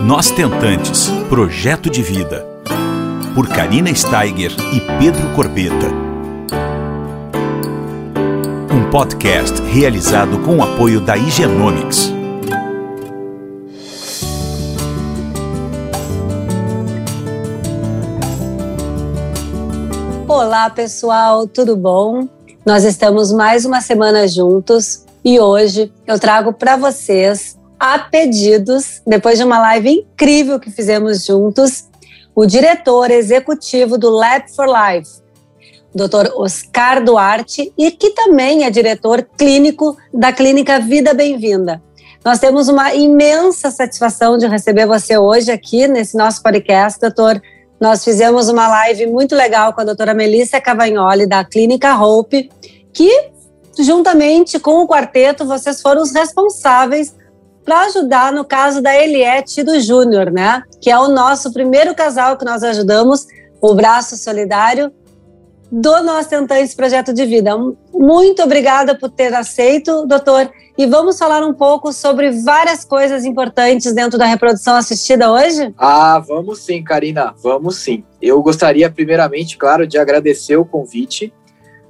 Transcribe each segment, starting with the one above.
Nós Tentantes Projeto de Vida. Por Karina Steiger e Pedro Corbeta. Um podcast realizado com o apoio da Higienomics. Olá, pessoal, tudo bom? Nós estamos mais uma semana juntos e hoje eu trago para vocês, a pedidos, depois de uma live incrível que fizemos juntos, o diretor executivo do Lab for Life, Dr. Oscar Duarte, e que também é diretor clínico da Clínica Vida Bem-vinda. Nós temos uma imensa satisfação de receber você hoje aqui nesse nosso podcast, doutor. Nós fizemos uma live muito legal com a doutora Melissa Cavagnoli, da Clínica Hope, que, juntamente com o quarteto, vocês foram os responsáveis para ajudar no caso da Eliette e do Júnior, né? Que é o nosso primeiro casal que nós ajudamos, o braço solidário do nosso Tentantes Projeto de Vida. Muito obrigada por ter aceito, doutor. E vamos falar um pouco sobre várias coisas importantes dentro da reprodução assistida hoje? Ah, vamos sim, Karina, vamos sim. Eu gostaria, primeiramente, claro, de agradecer o convite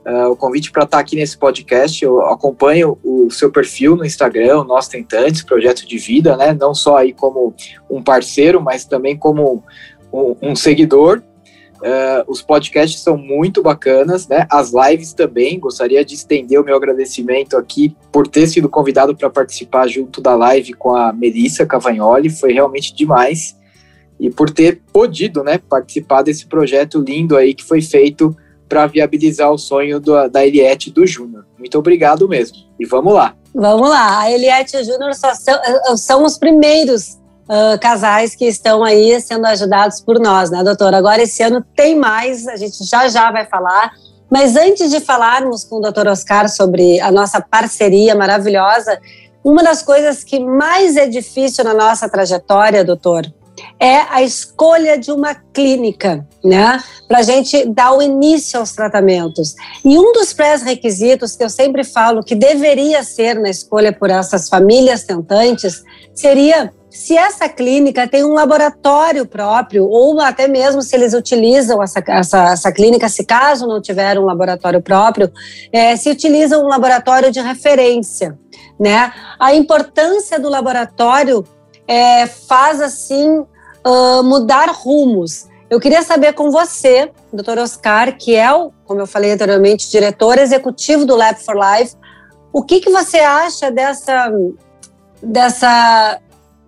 uh, o convite para estar tá aqui nesse podcast. Eu acompanho o seu perfil no Instagram, Nós Tentantes, Projeto de Vida, né? Não só aí como um parceiro, mas também como um, um seguidor. Uh, os podcasts são muito bacanas, né? As lives também. Gostaria de estender o meu agradecimento aqui por ter sido convidado para participar junto da live com a Melissa Cavagnoli. Foi realmente demais. E por ter podido, né, participar desse projeto lindo aí que foi feito para viabilizar o sonho do, da Eliette e do Júnior. Muito obrigado mesmo. E vamos lá. Vamos lá. A Eliette e o Júnior são, eh, são os primeiros uh, casais que estão aí sendo ajudados por nós, né, doutora? Agora, esse ano tem mais, a gente já já vai falar. Mas antes de falarmos com o doutor Oscar sobre a nossa parceria maravilhosa, uma das coisas que mais é difícil na nossa trajetória, doutor, é a escolha de uma clínica, né? Para a gente dar o início aos tratamentos. E um dos pré-requisitos que eu sempre falo que deveria ser na escolha por essas famílias tentantes seria se essa clínica tem um laboratório próprio, ou até mesmo se eles utilizam essa, essa, essa clínica, se caso não tiver um laboratório próprio, é, se utilizam um laboratório de referência. Né? A importância do laboratório é, faz assim uh, mudar rumos. Eu queria saber com você, doutor Oscar, que é o, como eu falei anteriormente, diretor executivo do Lab for Life, o que, que você acha dessa, dessa,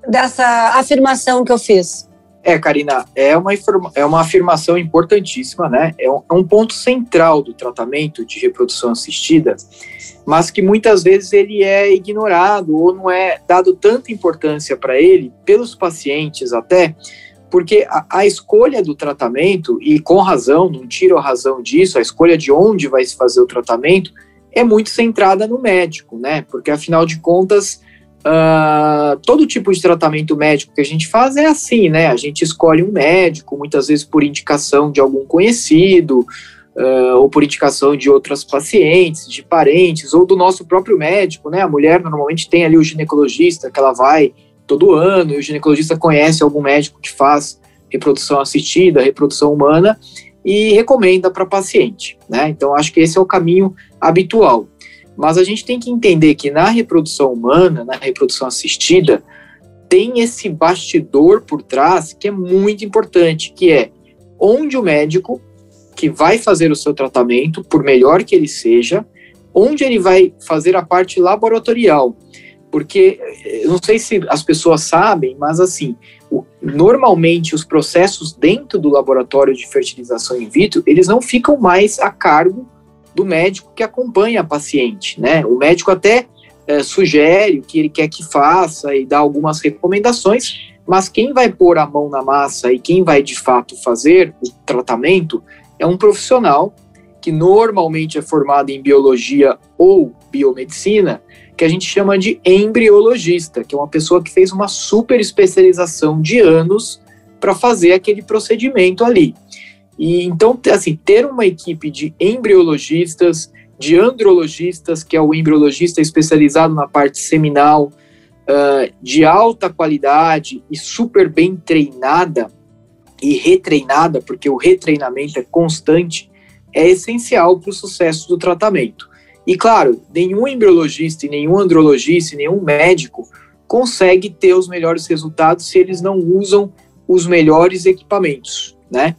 dessa afirmação que eu fiz? É, Karina, é uma, é uma afirmação importantíssima, né? É um, é um ponto central do tratamento de reprodução assistida mas que muitas vezes ele é ignorado ou não é dado tanta importância para ele pelos pacientes até, porque a, a, escolha do tratamento, e com razão, não tiro a razão disso, a escolha de onde vai se fazer o tratamento é muito centrada no médico, né? Porque afinal de contas, uh, todo tipo de tratamento médico que a gente faz é assim, né? A gente escolhe um médico, muitas vezes por indicação de algum conhecido, uh, ou por indicação de outras pacientes, de parentes, ou do nosso próprio médico, né? A mulher normalmente tem ali o ginecologista que ela vai todo ano, e o ginecologista conhece algum médico que faz reprodução assistida, reprodução humana, e recomenda para paciente, né? Então, acho que esse é o caminho habitual. Mas a gente tem que entender que na reprodução humana, na reprodução assistida, tem esse bastidor por trás que é muito importante, que é onde o médico que vai fazer o seu tratamento, por melhor que ele seja, onde ele vai fazer a parte laboratorial. Porque eu não sei se as pessoas sabem, mas assim, o, normalmente os processos dentro do laboratório de fertilização in vitro, eles não ficam mais a cargo do médico que acompanha a paciente, né? O médico até é, sugere o que ele quer que faça e dá algumas recomendações, mas quem vai pôr a mão na massa e quem vai de fato fazer o tratamento é um profissional que normalmente é formado em biologia ou biomedicina, que a gente chama de embriologista, que é uma pessoa que fez uma super especialização de anos para fazer aquele procedimento ali. E então, assim, ter uma equipe de embriologistas, de andrologistas, que é o embriologista especializado na parte seminal, uh, de alta qualidade e super bem treinada e retreinada, porque o retreinamento é constante, é essencial para o sucesso do tratamento. E claro, nenhum embriologista, nenhum andrologista, nenhum médico consegue ter os melhores resultados se eles não usam os melhores equipamentos, né?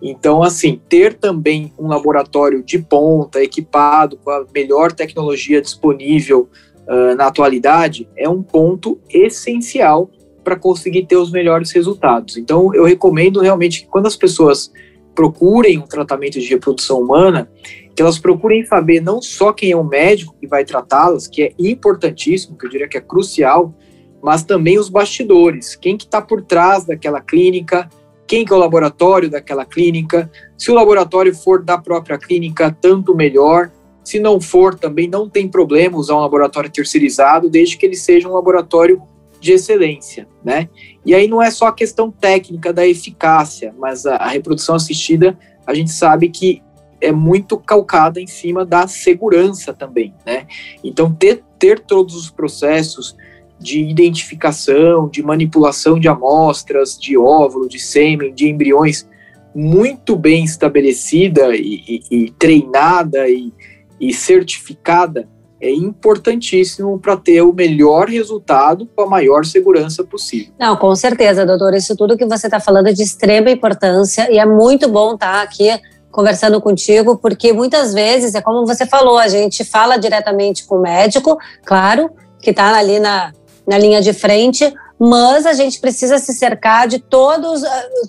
Então, assim, ter também um laboratório de ponta, equipado com a melhor tecnologia disponível uh, na atualidade, é um ponto essencial para conseguir ter os melhores resultados. Então, eu recomendo realmente que quando as pessoas procurem um tratamento de reprodução humana, que elas procurem saber não só quem é o médico que vai tratá-las, que é importantíssimo, que eu diria que é crucial, mas também os bastidores, quem que está por trás daquela clínica, quem que é o laboratório daquela clínica, se o laboratório for da própria clínica, tanto melhor, se não for, também não tem problema usar um laboratório terceirizado, desde que ele seja um laboratório de excelência, né? E aí não é só a questão técnica da eficácia, mas a, a reprodução assistida, a gente sabe que é muito calcada em cima da segurança também, né? Então ter, ter todos os processos de identificação, de manipulação de amostras, de óvulo, de sêmen, de embriões, muito bem estabelecida e, e, e treinada e, e certificada, é importantíssimo para ter o melhor resultado com a maior segurança possível. Não, com certeza, doutor. Isso tudo que você está falando é de extrema importância e é muito bom estar tá aqui conversando contigo, porque muitas vezes, é como você falou, a gente fala diretamente com o médico, claro, que está ali na, na linha de frente, mas a gente precisa se cercar de todos,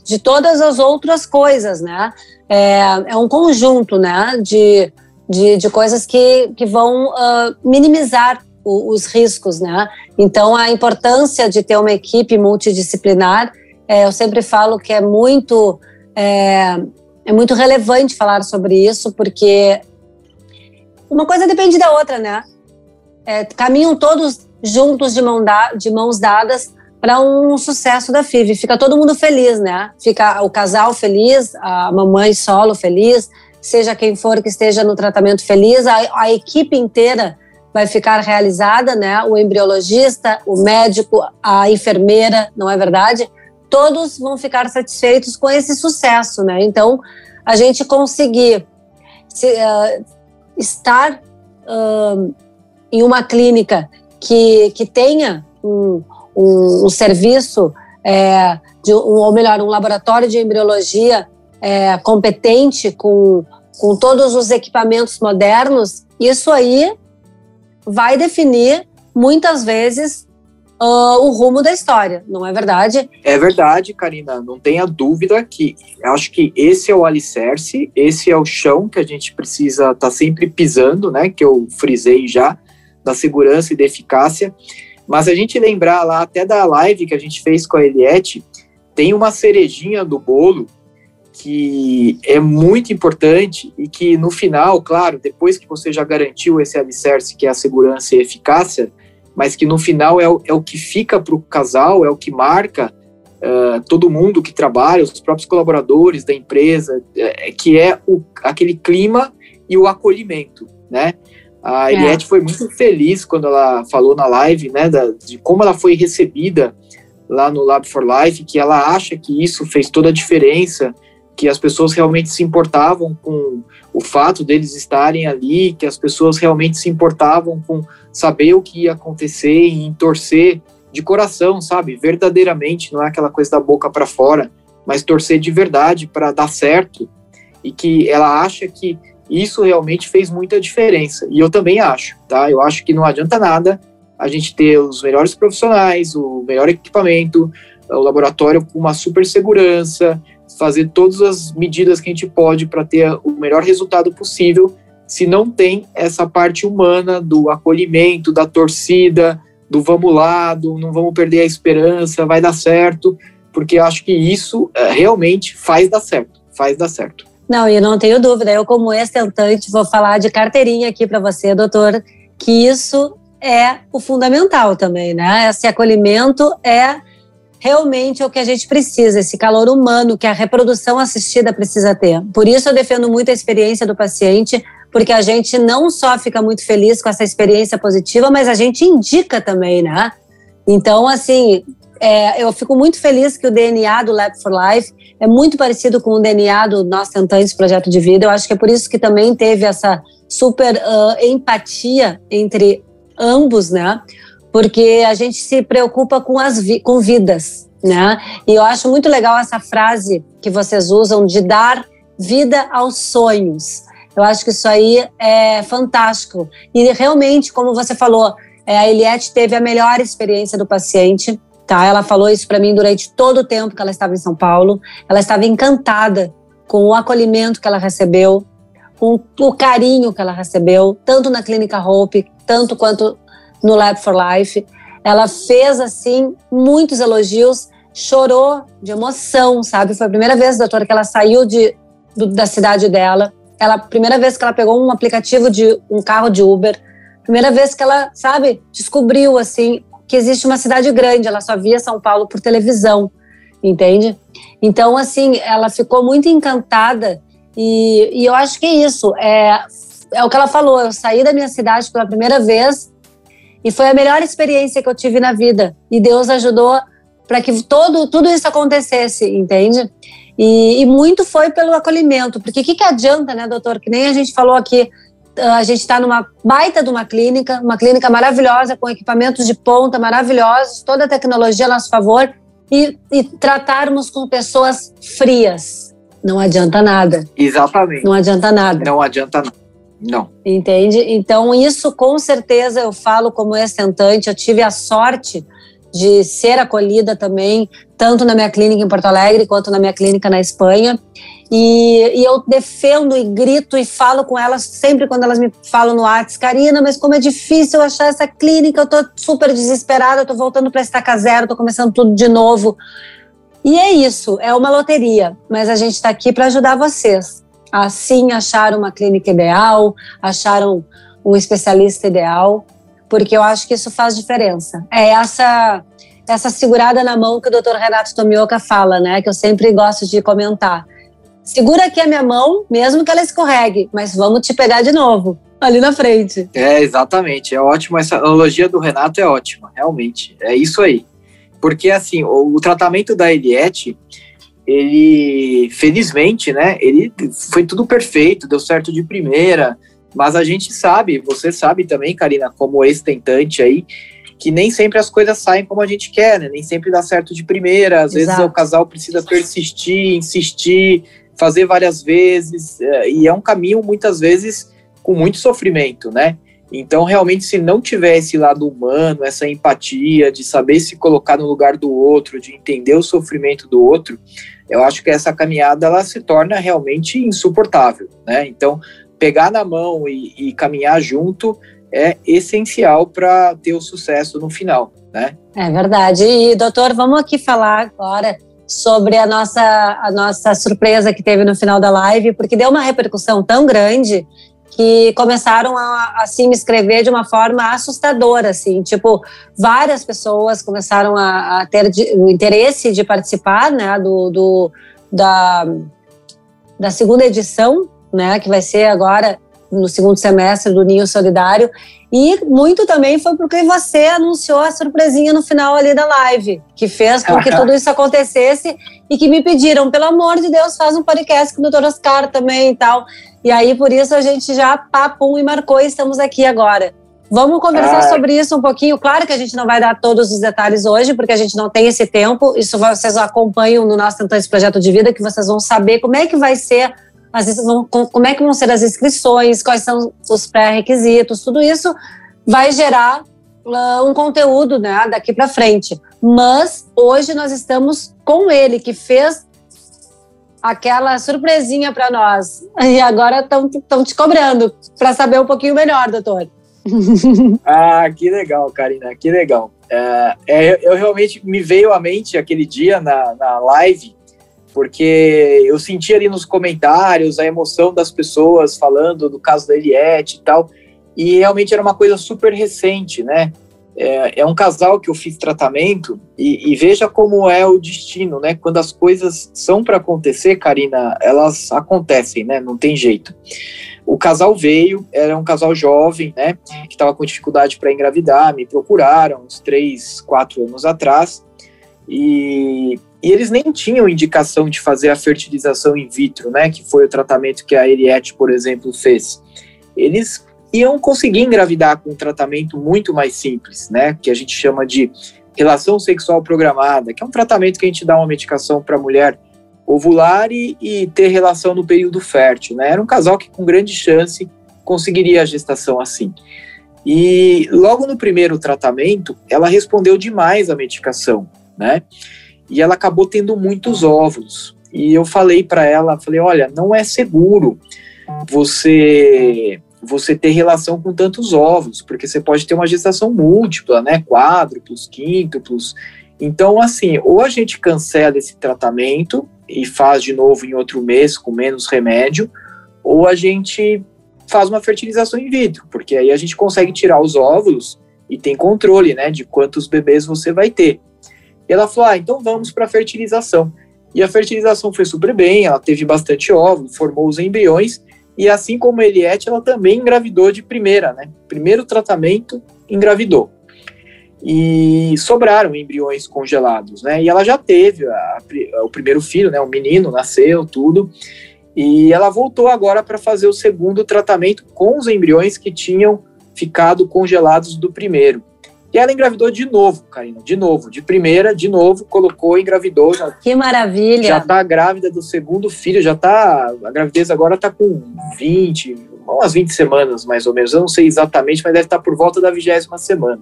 de todas as outras coisas, né? É, é um conjunto, né? De, de, de coisas que, que vão uh, minimizar o, os riscos, né? Então, a importância de ter uma equipe multidisciplinar, é, eu sempre falo que é muito, é, é muito relevante falar sobre isso, porque uma coisa depende da outra, né? É, caminham todos juntos de, mão da, de mãos dadas para um sucesso da FIV. Fica todo mundo feliz, né? Fica o casal feliz, a mamãe solo feliz, seja quem for que esteja no tratamento feliz, a, a equipe inteira vai ficar realizada, né? O embriologista, o médico, a enfermeira, não é verdade? Todos vão ficar satisfeitos com esse sucesso, né? Então, a gente conseguir se, uh, estar uh, em uma clínica que, que tenha um, um, um serviço, é, de, um, ou melhor, um laboratório de embriologia é, competente com, com todos os equipamentos modernos, isso aí vai definir muitas vezes uh, o rumo da história, não é verdade? É verdade, Karina, não tenha dúvida que acho que esse é o alicerce, esse é o chão que a gente precisa estar tá sempre pisando, né? Que eu frisei já da segurança e da eficácia. Mas a gente lembrar lá até da live que a gente fez com a Eliette, tem uma cerejinha do bolo que é muito importante e que no final, claro, depois que você já garantiu esse alicerce que é a segurança e eficácia, mas que no final é o, é o que fica para o casal, é o que marca uh, todo mundo que trabalha, os próprios colaboradores da empresa, é, que é o, aquele clima e o acolhimento, né? A Eliette é. foi muito feliz quando ela falou na live, né, da, de como ela foi recebida lá no Lab for Life, que ela acha que isso fez toda a diferença, que as pessoas realmente se importavam com o fato deles estarem ali, que as pessoas realmente se importavam com saber o que ia acontecer e em torcer de coração, sabe? Verdadeiramente, não é aquela coisa da boca para fora, mas torcer de verdade para dar certo. E que ela acha que isso realmente fez muita diferença. E eu também acho, tá? Eu acho que não adianta nada a gente ter os melhores profissionais, o melhor equipamento, o laboratório com uma super segurança, fazer todas as medidas que a gente pode para ter o melhor resultado possível, se não tem essa parte humana do acolhimento, da torcida, do vamos lá, do não vamos perder a esperança, vai dar certo, porque acho que isso é, realmente faz dar certo, faz dar certo. Não, e não tenho dúvida, eu como ex-tentante vou falar de carteirinha aqui para você, doutor, que isso é o fundamental também, né? Esse acolhimento é realmente o que a gente precisa, esse calor humano que a reprodução assistida precisa ter. Por isso eu defendo muito a experiência do paciente, porque a gente não só fica muito feliz com essa experiência positiva, mas a gente indica também, né? Então, assim, é, eu fico muito feliz que o DNA do Lab for Life é muito parecido com o DNA do nosso Tentantes Projeto de Vida. Eu acho que é por isso que também teve essa super uh, empatia entre ambos, né? Porque a gente se preocupa com as vi com vidas, né? E eu acho muito legal essa frase que vocês usam de dar vida aos sonhos. Eu acho que isso aí é fantástico. E realmente, como você falou, é, a Eliette teve a melhor experiência do paciente. Tá? Ela falou isso para mim durante todo o tempo que ela estava em São Paulo. Ela estava encantada com o acolhimento que ela recebeu, com o carinho que ela recebeu, tanto na Clínica Hope, tanto quanto no Lab for Life. Ela fez, assim, muitos elogios, chorou de emoção, sabe? Foi a primeira vez, doutora, que ela saiu de, do, da cidade dela. Ela, primeira vez que ela pegou um aplicativo de um carro de Uber. Primeira vez que ela, sabe, descobriu, assim, que existe uma cidade grande, ela só via São Paulo por televisão, entende? Então, assim, ela ficou muito encantada e, e eu acho que é isso, é, é o que ela falou, eu saí da minha cidade pela primeira vez e foi a melhor experiência que eu tive na vida e Deus ajudou para que todo, tudo isso acontecesse, entende? E, e muito foi pelo acolhimento, porque o que, que adianta, né, doutor, que nem a gente falou aqui, a gente está numa baita de uma clínica, uma clínica maravilhosa, com equipamentos de ponta maravilhosos, toda a tecnologia a nosso favor, e, e tratarmos com pessoas frias. Não adianta nada. Exatamente. Não adianta nada. Não adianta nada. Não. Entende? Então, isso com certeza eu falo como ex-tentante. Eu tive a sorte de ser acolhida também, tanto na minha clínica em Porto Alegre quanto na minha clínica na Espanha. E, e, eu defendo e grito e falo com elas sempre quando elas me falam no WhatsApp, Karina, mas como é difícil achar essa clínica, eu tô super desesperada, eu tô voltando para estaca zero, tô começando tudo de novo. E é isso, é uma loteria, mas a gente está aqui para ajudar vocês a sim achar uma clínica ideal, achar um, um especialista ideal, porque eu acho que isso faz diferença. É essa essa segurada na mão que o Dr. Renato Tomioka fala, né, que eu sempre gosto de comentar segura aqui a minha mão, mesmo que ela escorregue, mas vamos te pegar de novo, ali na frente. É, exatamente. É ótimo. Essa analogia do Renato é ótima, realmente. É isso aí. Porque, assim, o, o tratamento da Eliette, ele, felizmente, né, ele foi tudo perfeito, deu certo de primeira, mas a gente sabe, você sabe também, Karina, como ex-tentante aí, que nem sempre as coisas saem como a gente quer, né? Nem sempre dá certo de primeira. Às Exato. vezes o casal precisa persistir, insistir, fazer várias vezes, é, e é um caminho muitas vezes com muito sofrimento, né? Então, realmente, se não tiver esse lado humano, essa empatia, de saber se colocar no lugar do outro, de entender o sofrimento do outro, eu acho que essa caminhada ela se torna realmente insuportável, né? Então, pegar na mão e, e caminhar junto é essencial para ter o sucesso no final, né? É verdade. E, doutor, vamos aqui falar agora sobre a nossa, a nossa surpresa que teve no final da live, porque deu uma repercussão tão grande que começaram a, a assim, me escrever de uma forma assustadora, assim, tipo, várias pessoas começaram a, a ter de, o interesse de participar, né, do, do, da, da segunda edição, né, que vai ser agora no segundo semestre do Ninho Solidário. E muito também foi porque você anunciou a surpresinha no final ali da live, que fez com que tudo isso acontecesse e que me pediram, pelo amor de Deus, faz um podcast com o Dr. Oscar também e tal. E aí, por isso, a gente já papum e marcou e estamos aqui agora. Vamos conversar Ai. sobre isso um pouquinho. Claro que a gente não vai dar todos os detalhes hoje, porque a gente não tem esse tempo. Isso vocês acompanham no nosso Tentando esse Projeto de Vida, que vocês vão saber como é que vai ser as, como é que vão ser as inscrições, quais são os pré-requisitos, tudo isso vai gerar uh, um conteúdo né, daqui para frente. Mas hoje nós estamos com ele, que fez aquela surpresinha para nós. E agora estão te cobrando para saber um pouquinho melhor, doutor. ah, que legal, Karina, que legal. É, é, eu realmente me veio à mente aquele dia na, na live porque eu senti ali nos comentários a emoção das pessoas falando do caso da Eliette e tal, e realmente era uma coisa super recente, né? é, é, um casal que eu fiz tratamento e, e, veja como é o destino, né? Quando as coisas são para acontecer, Karina, elas acontecem, né? Não tem jeito. O casal veio, era um casal jovem, né? Que estava com dificuldade para engravidar, me procuraram uns três, quatro anos atrás e, e, eles nem tinham indicação de fazer a fertilização in vitro, né? Que foi o tratamento que a Eriette, por exemplo, fez. Eles iam conseguir engravidar com um tratamento muito mais simples, né? Que a gente chama de relação sexual programada, que é um tratamento que a gente dá uma medicação para a mulher ovular e, e, ter relação no período fértil, né? Era um casal que com grande chance conseguiria a gestação assim. E logo no primeiro tratamento, ela respondeu demais à medicação né? E ela acabou tendo muitos óvulos. E eu falei para ela, falei, olha, não é seguro você você ter relação com tantos óvulos, porque você pode ter uma gestação múltipla, né? Quádruplos, quíntuplos. Então, assim, ou a gente cancela esse tratamento e faz de novo em outro mês com menos remédio, ou a gente faz uma fertilização in vitro, porque aí a gente consegue tirar os óvulos e tem controle, né, de quantos bebês você vai ter. E ela falou: ah, então vamos para a fertilização. E a fertilização foi super bem, ela teve bastante óvulo, formou os embriões, e assim como a Eliette, ela também engravidou de primeira, né? Primeiro tratamento, engravidou. E sobraram embriões congelados, né? E ela já teve a, a, o primeiro filho, né? O menino nasceu, tudo. E ela voltou agora para fazer o segundo tratamento com os embriões que tinham ficado congelados do primeiro. E ela engravidou de novo, Karina, de novo, de primeira, de novo, colocou, engravidou. Já, que maravilha! Já tá grávida do segundo filho, já tá, a gravidez agora tá com 20, umas 20 semanas mais ou menos, eu não sei exatamente, mas deve estar tá por volta da vigésima semana.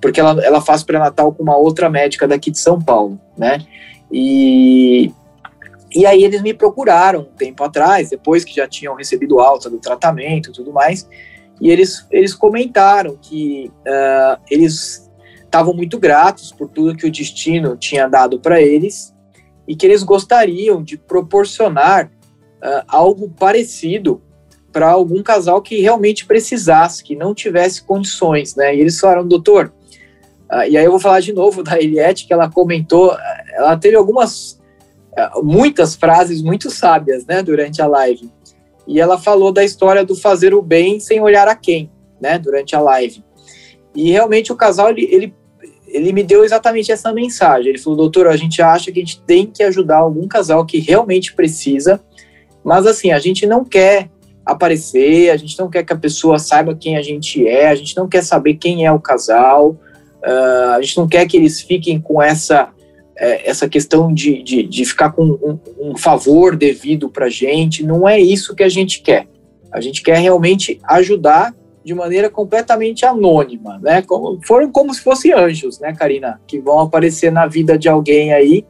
Porque ela, ela faz pré-natal com uma outra médica daqui de São Paulo, né? E, e aí eles me procuraram um tempo atrás, depois que já tinham recebido alta do tratamento e tudo mais, e eles, eles comentaram que uh, eles estavam muito gratos por tudo que o destino tinha dado para eles e que eles gostariam de proporcionar uh, algo parecido para algum casal que realmente precisasse, que não tivesse condições, né? E eles falaram, doutor, uh, e aí eu vou falar de novo da Eliette, que ela comentou, ela teve algumas, muitas frases muito sábias, né, durante a live e ela falou da história do fazer o bem sem olhar a quem, né, durante a live. E realmente o casal, ele, ele, ele me deu exatamente essa mensagem. Ele falou, doutor, a gente acha que a gente tem que ajudar algum casal que realmente precisa, mas assim, a gente não quer aparecer, a gente não quer que a pessoa saiba quem a gente é, a gente não quer saber quem é o casal, uh, a gente não quer que eles fiquem com essa é, essa questão de, de, de ficar com um, um favor devido para gente, não é isso que a gente quer. A gente quer realmente ajudar de maneira completamente anônima, né? Como, foram como se fossem anjos, né, Karina, que vão aparecer na vida de alguém aí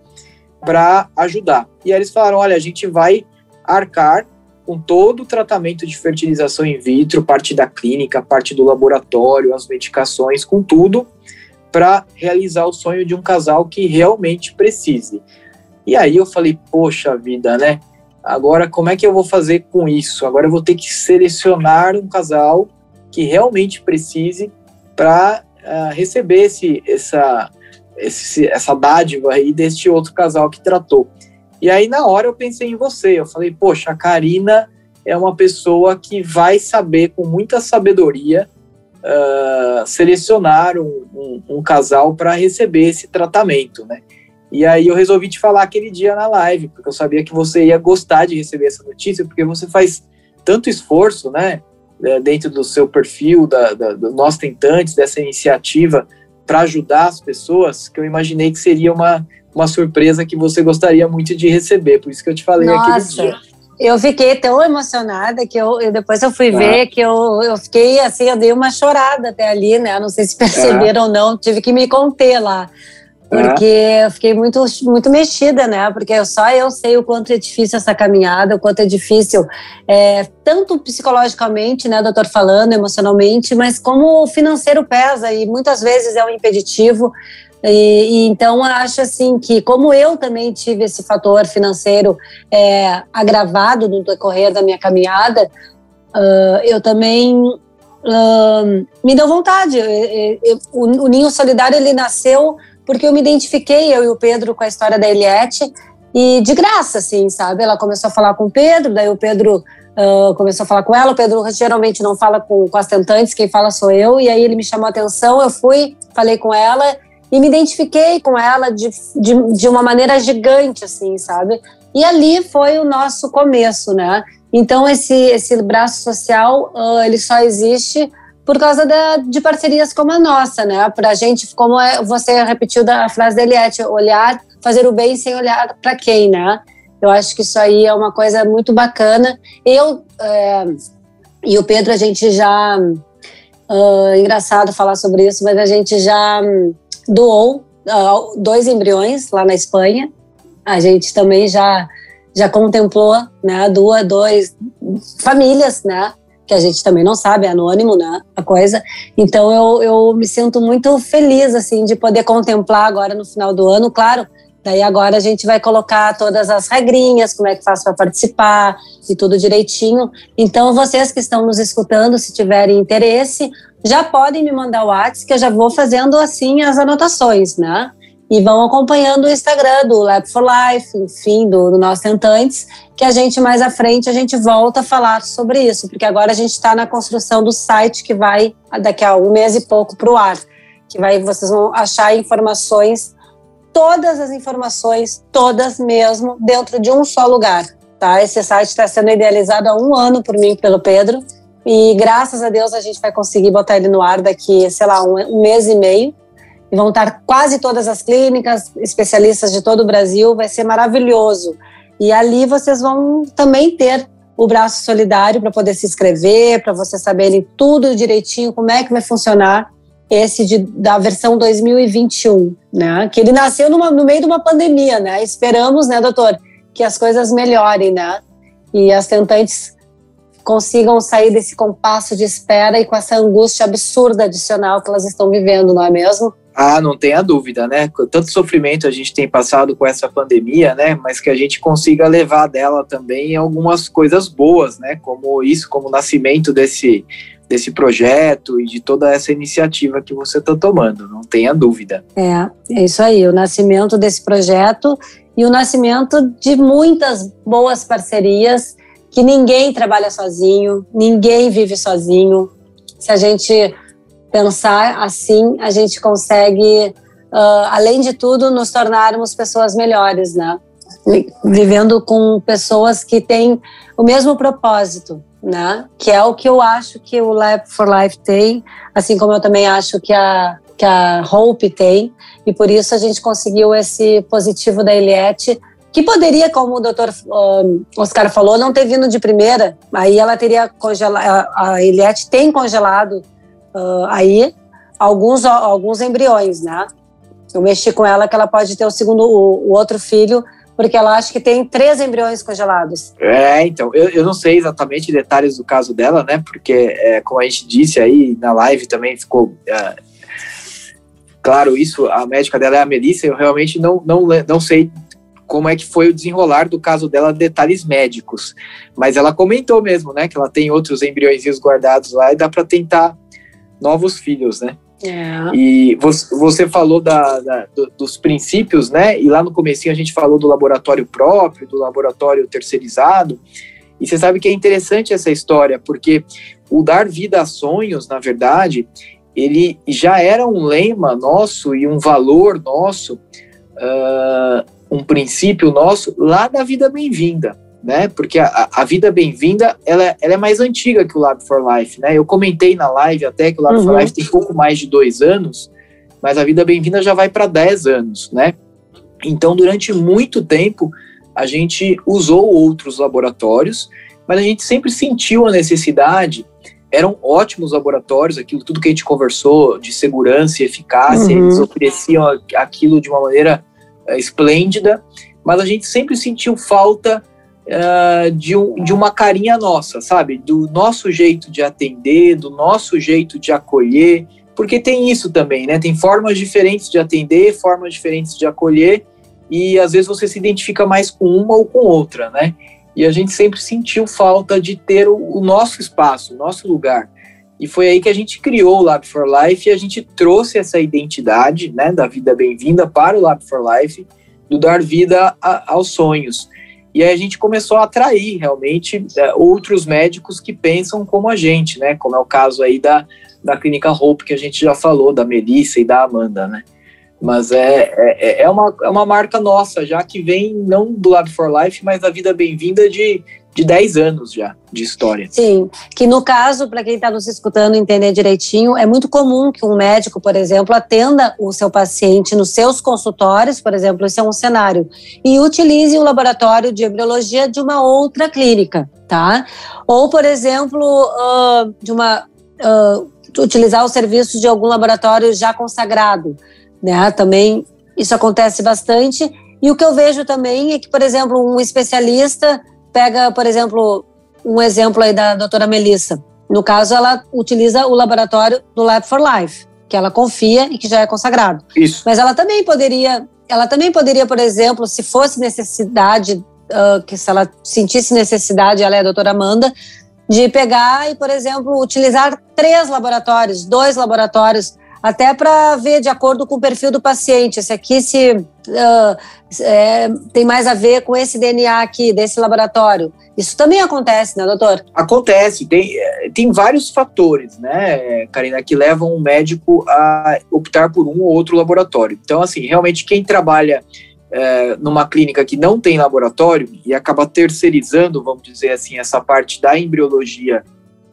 para ajudar. E aí eles falaram: olha, a gente vai arcar com todo o tratamento de fertilização in vitro, parte da clínica, parte do laboratório, as medicações, com tudo, para realizar o sonho de um casal que realmente precise. E aí eu falei, poxa vida, né? Agora como é que eu vou fazer com isso? Agora eu vou ter que selecionar um casal que realmente precise para uh, ah, receber esse, essa, esse, essa dádiva aí deste outro casal que tratou. E aí na hora eu pensei em você, eu falei, poxa, a Karina é uma pessoa que vai saber com muita sabedoria uh, selecionar um, um, um casal para receber esse tratamento, né? E aí eu resolvi te falar aquele dia na live, porque eu sabia que você ia gostar de receber essa notícia, porque você faz tanto esforço, né, é, dentro do seu perfil, da, da, do Nós Tentantes, dessa iniciativa para ajudar as pessoas, que eu imaginei que seria uma, uma surpresa que você gostaria muito de receber, por isso que eu te falei Nossa. aquele dia. Eu fiquei tão emocionada que eu, eu depois eu fui ah. ver que eu, eu fiquei assim, eu dei uma chorada até ali, né? Não sei se perceberam ah. ou não, tive que me conter lá. Porque eu fiquei muito, muito mexida, né? Porque só eu sei o quanto é difícil essa caminhada, o quanto é difícil, é, tanto psicologicamente, né, doutor, falando, emocionalmente, mas como o financeiro pesa e muitas vezes é um impeditivo. E, e, então acho assim que como eu também tive esse fator financeiro é, agravado no decorrer da minha caminhada, uh, eu também uh, me deu vontade. Eu, eu, eu, o, o Ninho Solidário ele nasceu porque eu me identifiquei, eu e o Pedro, com a história da Eliette, e de graça, assim, sabe? Ela começou a falar com o Pedro, daí o Pedro uh, começou a falar com ela. O Pedro geralmente não fala com, com as tentantes, quem fala sou eu, e aí ele me chamou a atenção, eu fui, falei com ela e me identifiquei com ela de, de, de uma maneira gigante, assim, sabe? E ali foi o nosso começo, né? Então, esse, esse braço social, uh, ele só existe por causa da, de parcerias como a nossa, né? Para a gente, como é, você repetiu da, frase da Eliette, olhar, fazer o bem sem olhar para quem, né? Eu acho que isso aí é uma coisa muito bacana. Eu é, e o Pedro, a gente já. Uh, engraçado falar sobre isso, mas a gente já doou uh, dois embriões lá na Espanha. A gente também já já contemplou, né, duas, dois famílias, né, que a gente também não sabe, é anônimo, né, a coisa. Então eu, eu me sinto muito feliz, assim, de poder contemplar agora no final do ano, claro. Daí agora a gente vai colocar todas as regrinhas, como é que faz para participar e tudo direitinho. Então vocês que estão nos escutando, se tiverem interesse, já podem me mandar o WhatsApp, que eu já vou fazendo assim as anotações, né? e vão acompanhando o Instagram do Lab for Life, enfim, do, do Nós Tentantes, que a gente mais à frente a gente volta a falar sobre isso, porque agora a gente está na construção do site que vai daqui a um mês e pouco para o ar, que vai vocês vão achar informações, todas as informações, todas mesmo, dentro de um só lugar. Tá? Esse site está sendo idealizado há um ano por mim pelo Pedro, e graças a Deus a gente vai conseguir botar ele no ar daqui, sei lá, um, um mês e meio e vão estar quase todas as clínicas, especialistas de todo o Brasil, vai ser maravilhoso. E ali vocês vão também ter o braço solidário para poder se inscrever, para vocês saberem tudo direitinho, como é que vai funcionar esse de, da versão 2021, né? Que ele nasceu numa, no meio de uma pandemia, né? Esperamos, né, doutor, que as coisas melhorem, né? E as tentantes consigam sair desse compasso de espera e com essa angústia absurda adicional que elas estão vivendo, não é mesmo? Ah, não tenha dúvida, né? Tanto sofrimento a gente tem passado com essa pandemia, né? Mas que a gente consiga levar dela também algumas coisas boas, né? Como isso, como o nascimento desse, desse projeto e de toda essa iniciativa que você está tomando, não tenha dúvida. É, é isso aí, o nascimento desse projeto e o nascimento de muitas boas parcerias que ninguém trabalha sozinho, ninguém vive sozinho. Se a gente pensar assim, a gente consegue, uh, além de tudo, nos tornarmos pessoas melhores, né? Vivendo com pessoas que têm o mesmo propósito, né? Que é o que eu acho que o Lab for Life tem, assim como eu também acho que a, que a Hope tem, e por isso a gente conseguiu esse positivo da Eliette, que poderia, como o doutor uh, Oscar falou, não ter vindo de primeira, aí ela teria congelado, a Eliette tem congelado uh, aí alguns, alguns embriões, né? Eu mexi com ela que ela pode ter o segundo, o, o outro filho, porque ela acha que tem três embriões congelados. É, então, eu, eu não sei exatamente detalhes do caso dela, né? Porque, é, como a gente disse aí na live também ficou. É, claro, isso, a médica dela é a Melissa, eu realmente não, não, não sei como é que foi o desenrolar do caso dela, detalhes médicos. Mas ela comentou mesmo, né, que ela tem outros embriões guardados lá e dá para tentar novos filhos, né? É. E você, falou da, da, dos princípios, né? E lá no comecinho a gente falou do laboratório próprio, do laboratório terceirizado. E você sabe que é interessante essa história, porque o dar vida a sonhos, na verdade, ele já era um lema nosso e um valor nosso, uh, um princípio nosso lá da vida bem-vinda né? Porque a, a vida bem-vinda ela, ela, é mais antiga que o Lab for Life, né? Eu comentei na live até que o Lab uhum. for Life tem pouco mais de dois anos, mas a vida bem-vinda já vai para 10 anos, né? Então, durante muito tempo, a gente usou outros laboratórios, mas a gente sempre sentiu a necessidade. Eram ótimos laboratórios, aquilo tudo que a gente conversou de segurança e eficácia, uhum. eles ofereciam aquilo de uma maneira uh, esplêndida, mas a gente sempre sentiu falta uh, de, um, de uma carinha nossa, sabe? Do nosso jeito de atender, do nosso jeito de acolher, porque tem isso também, né? Tem formas diferentes de atender, formas diferentes de acolher, e às vezes você se identifica mais com uma ou com outra, né? E a gente sempre sentiu falta de ter o, o nosso espaço, o nosso lugar. E foi aí que a gente criou o Lab for Life e a gente trouxe essa identidade né, da vida bem-vinda para o Lab for Life, do dar vida a, aos sonhos. E aí a gente começou a atrair realmente é, outros médicos que pensam como a gente, né? Como é o caso aí da, da Clínica Hope, que a gente já falou, da Melissa e da Amanda, né? Mas é, é, é, uma, é uma marca nossa, já que vem não do Lab for Life, mas da Vida Bem-vinda de, de 10 anos já de história. Sim, que no caso, para quem está nos escutando entender direitinho, é muito comum que um médico, por exemplo, atenda o seu paciente nos seus consultórios, por exemplo, esse é um cenário, e utilize o laboratório de embriologia de uma outra clínica, tá? Ou, por exemplo, uh, de uma. Uh, utilizar o serviço de algum laboratório já consagrado né? Também isso acontece bastante. E o que eu vejo também é que, por exemplo, um especialista pega, por exemplo, um exemplo aí da doutora Melissa. No caso, ela utiliza o laboratório do Lab for Life, que ela confia e que já é consagrado. Isso. Mas ela também poderia, ela também poderia, por exemplo, se fosse necessidade, uh, que se ela sentisse necessidade, ela é a doutora Amanda, de pegar e, por exemplo, utilizar três laboratórios, dois laboratórios até para ver de acordo com o perfil do paciente. Esse aqui se uh, é, tem mais a ver com esse DNA aqui, desse laboratório. Isso também acontece, né, doutor? Acontece, tem, é, tem vários fatores, né, Karina, que levam um médico a optar por um ou outro laboratório. Então, assim, realmente quem trabalha é, numa clínica que não tem laboratório e acaba terceirizando, vamos dizer assim, essa parte da embriologia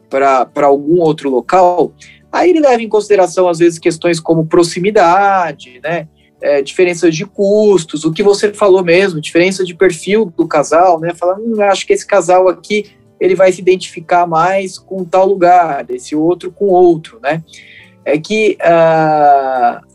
para algum outro local, Aí ele leva em consideração, às vezes, questões como proximidade, né? É, diferenças de custos, o que você falou mesmo, diferença de perfil do casal, né? Falando, hum, acho que esse casal aqui ele vai se identificar mais com tal lugar, esse outro com outro, né? É que uh,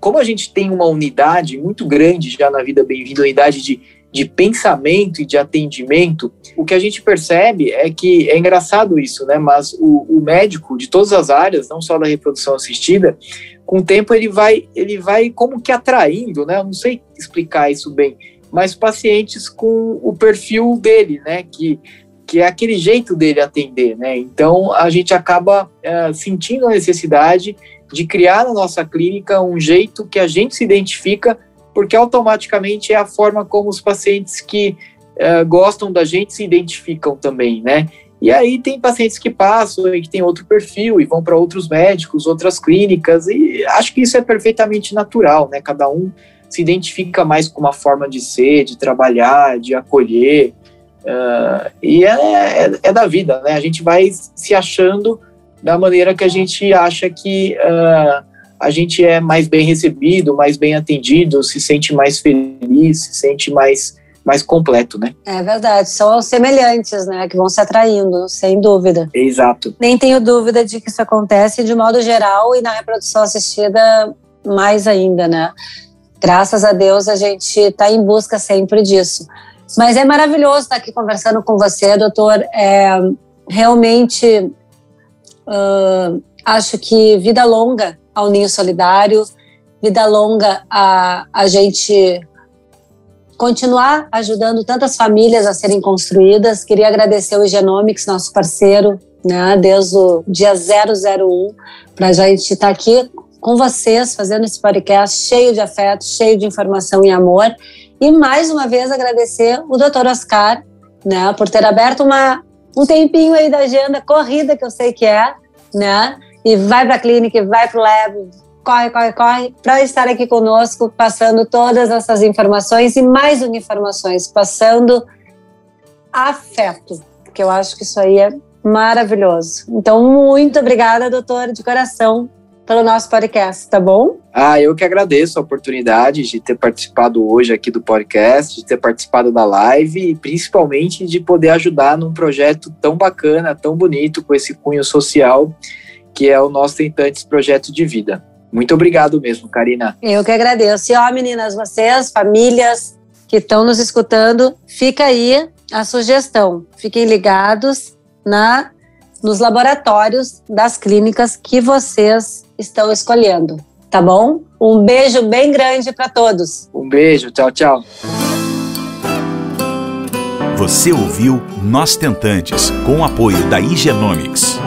como a gente tem uma unidade muito grande já na vida bem-vinda, unidade de de pensamento e de atendimento, o que a gente percebe é que é engraçado isso, né? Mas o, o médico de todas as áreas, não só da reprodução assistida, com o tempo ele vai, ele vai como que atraindo, né? Eu não sei explicar isso bem, mas pacientes com o perfil dele, né? Que que é aquele jeito dele atender, né? Então a gente acaba é, sentindo a necessidade de criar na nossa clínica um jeito que a gente se identifica porque automaticamente é a forma como os pacientes que uh, gostam da gente se identificam também, né? E aí tem pacientes que passam e que têm outro perfil e vão para outros médicos, outras clínicas, e acho que isso é perfeitamente natural, né? Cada um se identifica mais com uma forma de ser, de trabalhar, de acolher, uh, e é, é, é, da vida, né? A gente vai se achando da maneira que a gente acha que uh, a gente é mais bem recebido, mais bem atendido, se sente mais feliz, se sente mais, mais completo, né? É verdade, são os semelhantes, né, que vão se atraindo, sem dúvida. Exato. Nem tenho dúvida de que isso acontece de modo geral e na reprodução assistida mais ainda, né? Graças a Deus a gente está em busca sempre disso. Mas é maravilhoso estar aqui conversando com você, doutor. É, realmente uh, acho que vida longa ao Ninho Solidário, vida longa a, a gente continuar ajudando tantas famílias a serem construídas. Queria agradecer o Genomics, nosso parceiro, né, desde o dia 001, para a gente estar tá aqui com vocês, fazendo esse podcast cheio de afeto, cheio de informação e amor. E mais uma vez agradecer o Dr. Oscar, né, por ter aberto uma, um tempinho aí da agenda corrida que eu sei que é, né, e vai para a clínica, vai para o lab, corre, corre, corre, para estar aqui conosco, passando todas essas informações e mais informações, passando afeto, que eu acho que isso aí é maravilhoso. Então, muito obrigada, doutora, de coração, pelo nosso podcast, tá bom? Ah, eu que agradeço a oportunidade de ter participado hoje aqui do podcast, de ter participado da live e principalmente de poder ajudar num projeto tão bacana, tão bonito, com esse cunho social que é o nosso Tentantes Projeto de Vida. Muito obrigado mesmo, Karina. Eu que agradeço. E ó, meninas, vocês, famílias que estão nos escutando, fica aí a sugestão. Fiquem ligados na nos laboratórios das clínicas que vocês estão escolhendo, tá bom? Um beijo bem grande para todos. Um beijo, tchau, tchau. Você ouviu Nós Tentantes, com o apoio da Igenomics.